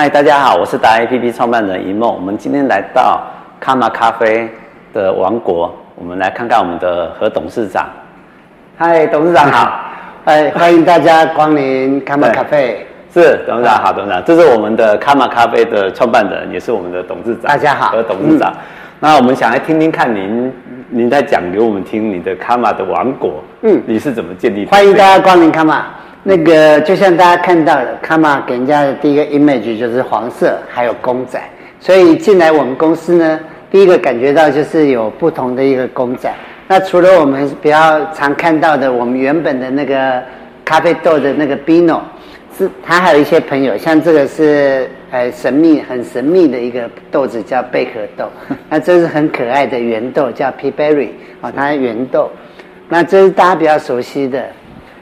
嗨，大家好，我是达 APP 创办人一梦。我们今天来到卡玛咖啡的王国，我们来看看我们的何董事长。嗨，董事长好，哎，欢迎大家光临卡玛咖啡。是董事长好，董事长，这是我们的卡玛咖啡的创办人，也是我们的董事长。大家好，何董事长。嗯、那我们想来听听看您，您在讲给我们听你的卡玛的王国，嗯，你是怎么建立的？欢迎大家光临卡玛。那个就像大家看到的，卡玛给人家的第一个 image 就是黄色，还有公仔。所以进来我们公司呢，第一个感觉到就是有不同的一个公仔。那除了我们比较常看到的，我们原本的那个咖啡豆的那个 bino，是它还有一些朋友，像这个是呃神秘很神秘的一个豆子叫贝壳豆，那这是很可爱的圆豆叫 Peaberry 啊，它是圆豆。那这是大家比较熟悉的。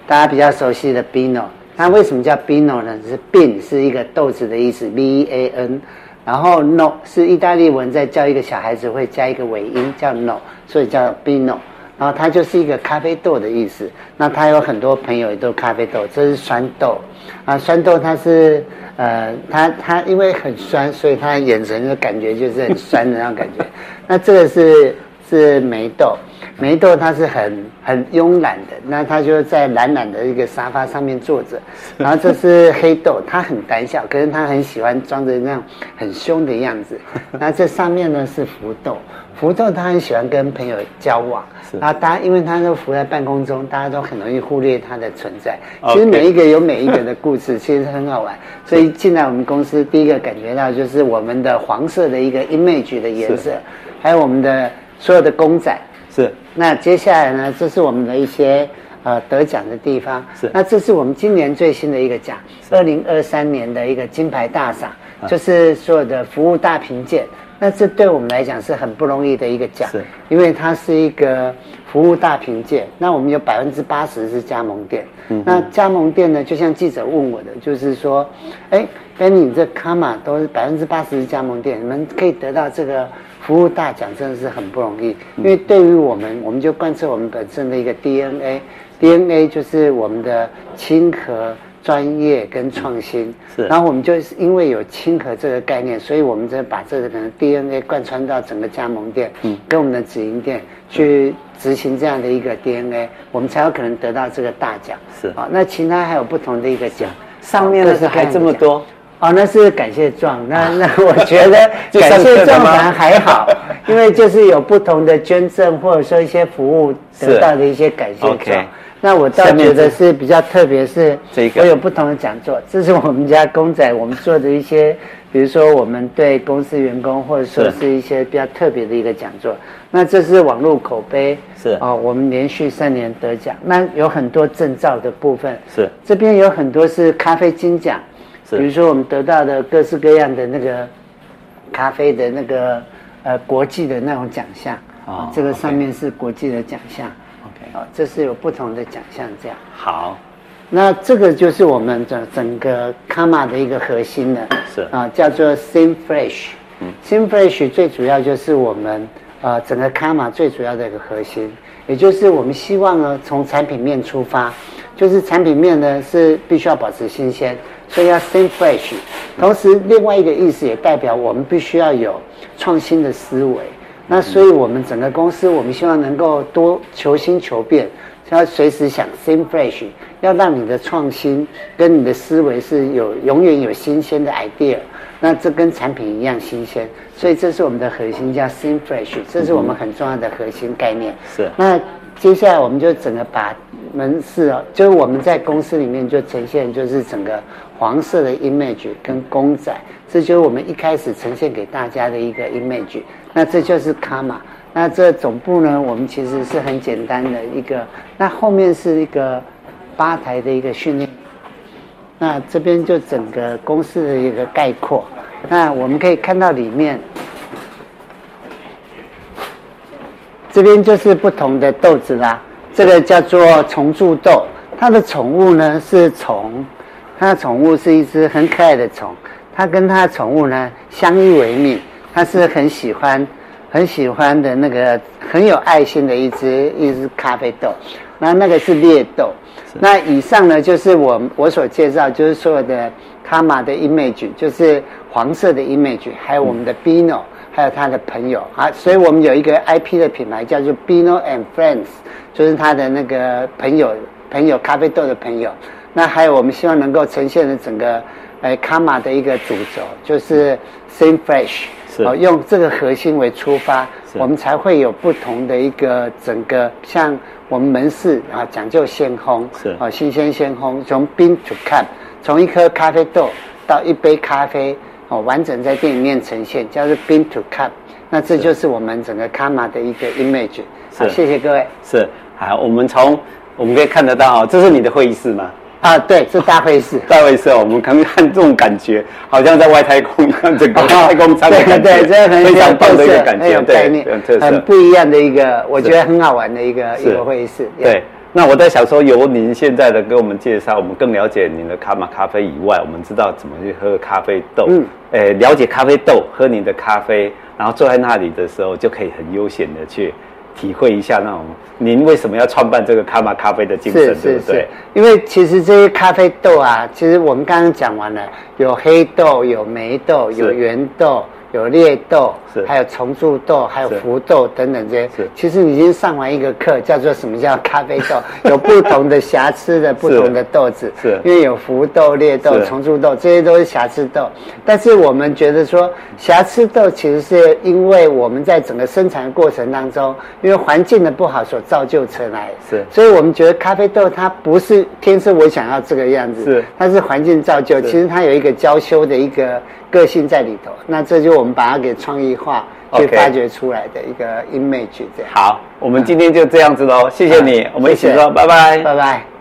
大家比较熟悉的 Bino，它为什么叫 Bino 呢？是 Bean 是一个豆子的意思，B-A-N，然后 No 是意大利文，在教一个小孩子会加一个尾音叫 No，所以叫 Bino 然后它就是一个咖啡豆的意思。那它有很多朋友也都咖啡豆，这是酸豆啊，酸豆它是呃，它它因为很酸，所以它眼神的感觉就是很酸的那种感觉。那这个是是梅豆。梅豆它是很很慵懒的，那它就在懒懒的一个沙发上面坐着。然后这是黑豆，它很胆小，可是它很喜欢装着那样很凶的样子。那这上面呢是福豆，福豆它很喜欢跟朋友交往。然后大家因为它都浮在半空中，大家都很容易忽略它的存在。其实每一个有每一个的故事，其实很好玩。所以进来我们公司，第一个感觉到就是我们的黄色的一个 image 的颜色，还有我们的所有的公仔。是，那接下来呢？这是我们的一些呃得奖的地方。是，那这是我们今年最新的一个奖，二零二三年的一个金牌大赏，啊、就是所有的服务大评鉴。那这对我们来讲是很不容易的一个奖，是，因为它是一个服务大评鉴。那我们有百分之八十是加盟店。嗯，那加盟店呢，就像记者问我的，就是说，哎，Benny，你这卡玛都是百分之八十是加盟店，你们可以得到这个。服务大奖真的是很不容易，因为对于我们，我们就贯彻我们本身的一个 DNA，DNA 就是我们的亲和、专业跟创新。是，然后我们就是因为有亲和这个概念，所以我们就把这个可能 DNA 贯穿到整个加盟店，嗯，跟我们的直营店去执行这样的一个 DNA，我们才有可能得到这个大奖。是。啊，那其他还有不同的一个奖，上面的是还这么多。哦，那是感谢状。那 那我觉得 感谢状还还好，因为就是有不同的捐赠或者说一些服务得到的一些感谢状。Okay. 那我倒觉得是比较特别，是我有不同的讲座。这是我们家公仔，我们做的一些，比如说我们对公司员工或者说是一些比较特别的一个讲座。那这是网络口碑，是哦，我们连续三年得奖。那有很多证照的部分，是这边有很多是咖啡金奖。比如说，我们得到的各式各样的那个咖啡的那个呃国际的那种奖项啊，这个上面是国际的奖项。OK，啊，这是有不同的奖项这样。好，那这个就是我们整整个卡玛的一个核心的，是啊，叫做 Think Fresh。嗯，Think Fresh 最主要就是我们呃整个卡玛最主要的一个核心，也就是我们希望呢从产品面出发，就是产品面呢是必须要保持新鲜。所以要 “same fresh，同时另外一个意思也代表我们必须要有创新的思维。那所以我们整个公司，我们希望能够多求新求变，要随时想 “same fresh，要让你的创新跟你的思维是有永远有新鲜的 idea。那这跟产品一样新鲜，所以这是我们的核心叫 think fresh，这是我们很重要的核心概念。是。那接下来我们就整个把门市哦，就是我们在公司里面就呈现就是整个。黄色的 image 跟公仔，这就是我们一开始呈现给大家的一个 image。那这就是卡玛。那这总部呢，我们其实是很简单的一个。那后面是一个吧台的一个训练。那这边就整个公司的一个概括。那我们可以看到里面，这边就是不同的豆子啦。这个叫做虫蛀豆，它的宠物呢是虫。它的宠物是一只很可爱的虫，它跟它的宠物呢相依为命，它是很喜欢、很喜欢的那个很有爱心的一只一只咖啡豆。那那个是裂豆。那以上呢，就是我我所介绍，就是所有的卡玛的 image，就是黄色的 image，还有我们的 Beano，还有他的朋友啊。所以我们有一个 IP 的品牌叫做 Beano and Friends，就是他的那个朋友朋友咖啡豆的朋友。那还有我们希望能够呈现的整个呃卡玛的一个主轴，就是 Think Fresh，哦，用这个核心为出发，我们才会有不同的一个整个像。我们门市啊，讲究鲜烘，是啊，新鲜鲜烘，从 bean to cup，从一颗咖啡豆到一杯咖啡，哦，完整在店里面呈现，叫做 bean to cup。那这就是我们整个卡玛的一个 image。好，谢谢各位。是，好，我们从我们可以看得到，这是你的会议室吗？啊，对，是大会室。大会室，我们看看这种感觉，好像在外太空，看整个 太空舱的感觉，对对，这非常棒的一个感觉，对，很不一样的一个，我觉得很好玩的一个一个会议室。对，那我在想说，由您现在的给我们介绍，我们更了解您的卡玛咖啡以外，我们知道怎么去喝咖啡豆，嗯，诶，了解咖啡豆，喝您的咖啡，然后坐在那里的时候，就可以很悠闲的去。体会一下那种，您为什么要创办这个卡玛咖啡的精神，对不对？因为其实这些咖啡豆啊，其实我们刚刚讲完了，有黑豆，有梅豆，有圆豆。有裂豆，是还有虫蛀豆，还有浮豆等等这些。是，其实你已经上完一个课，叫做什么叫咖啡豆？有不同的瑕疵的不同的豆子。是，因为有浮豆、裂豆、虫蛀豆，这些都是瑕疵豆。但是我们觉得说，瑕疵豆其实是因为我们在整个生产的过程当中，因为环境的不好所造就成来。是，所以我们觉得咖啡豆它不是天生我想要这个样子，是，它是环境造就。其实它有一个娇羞的一个。个性在里头，那这就我们把它给创意化，去发掘出来的一个 image 这样。好，我们今天就这样子喽，谢谢你，我们一起说拜拜，拜拜。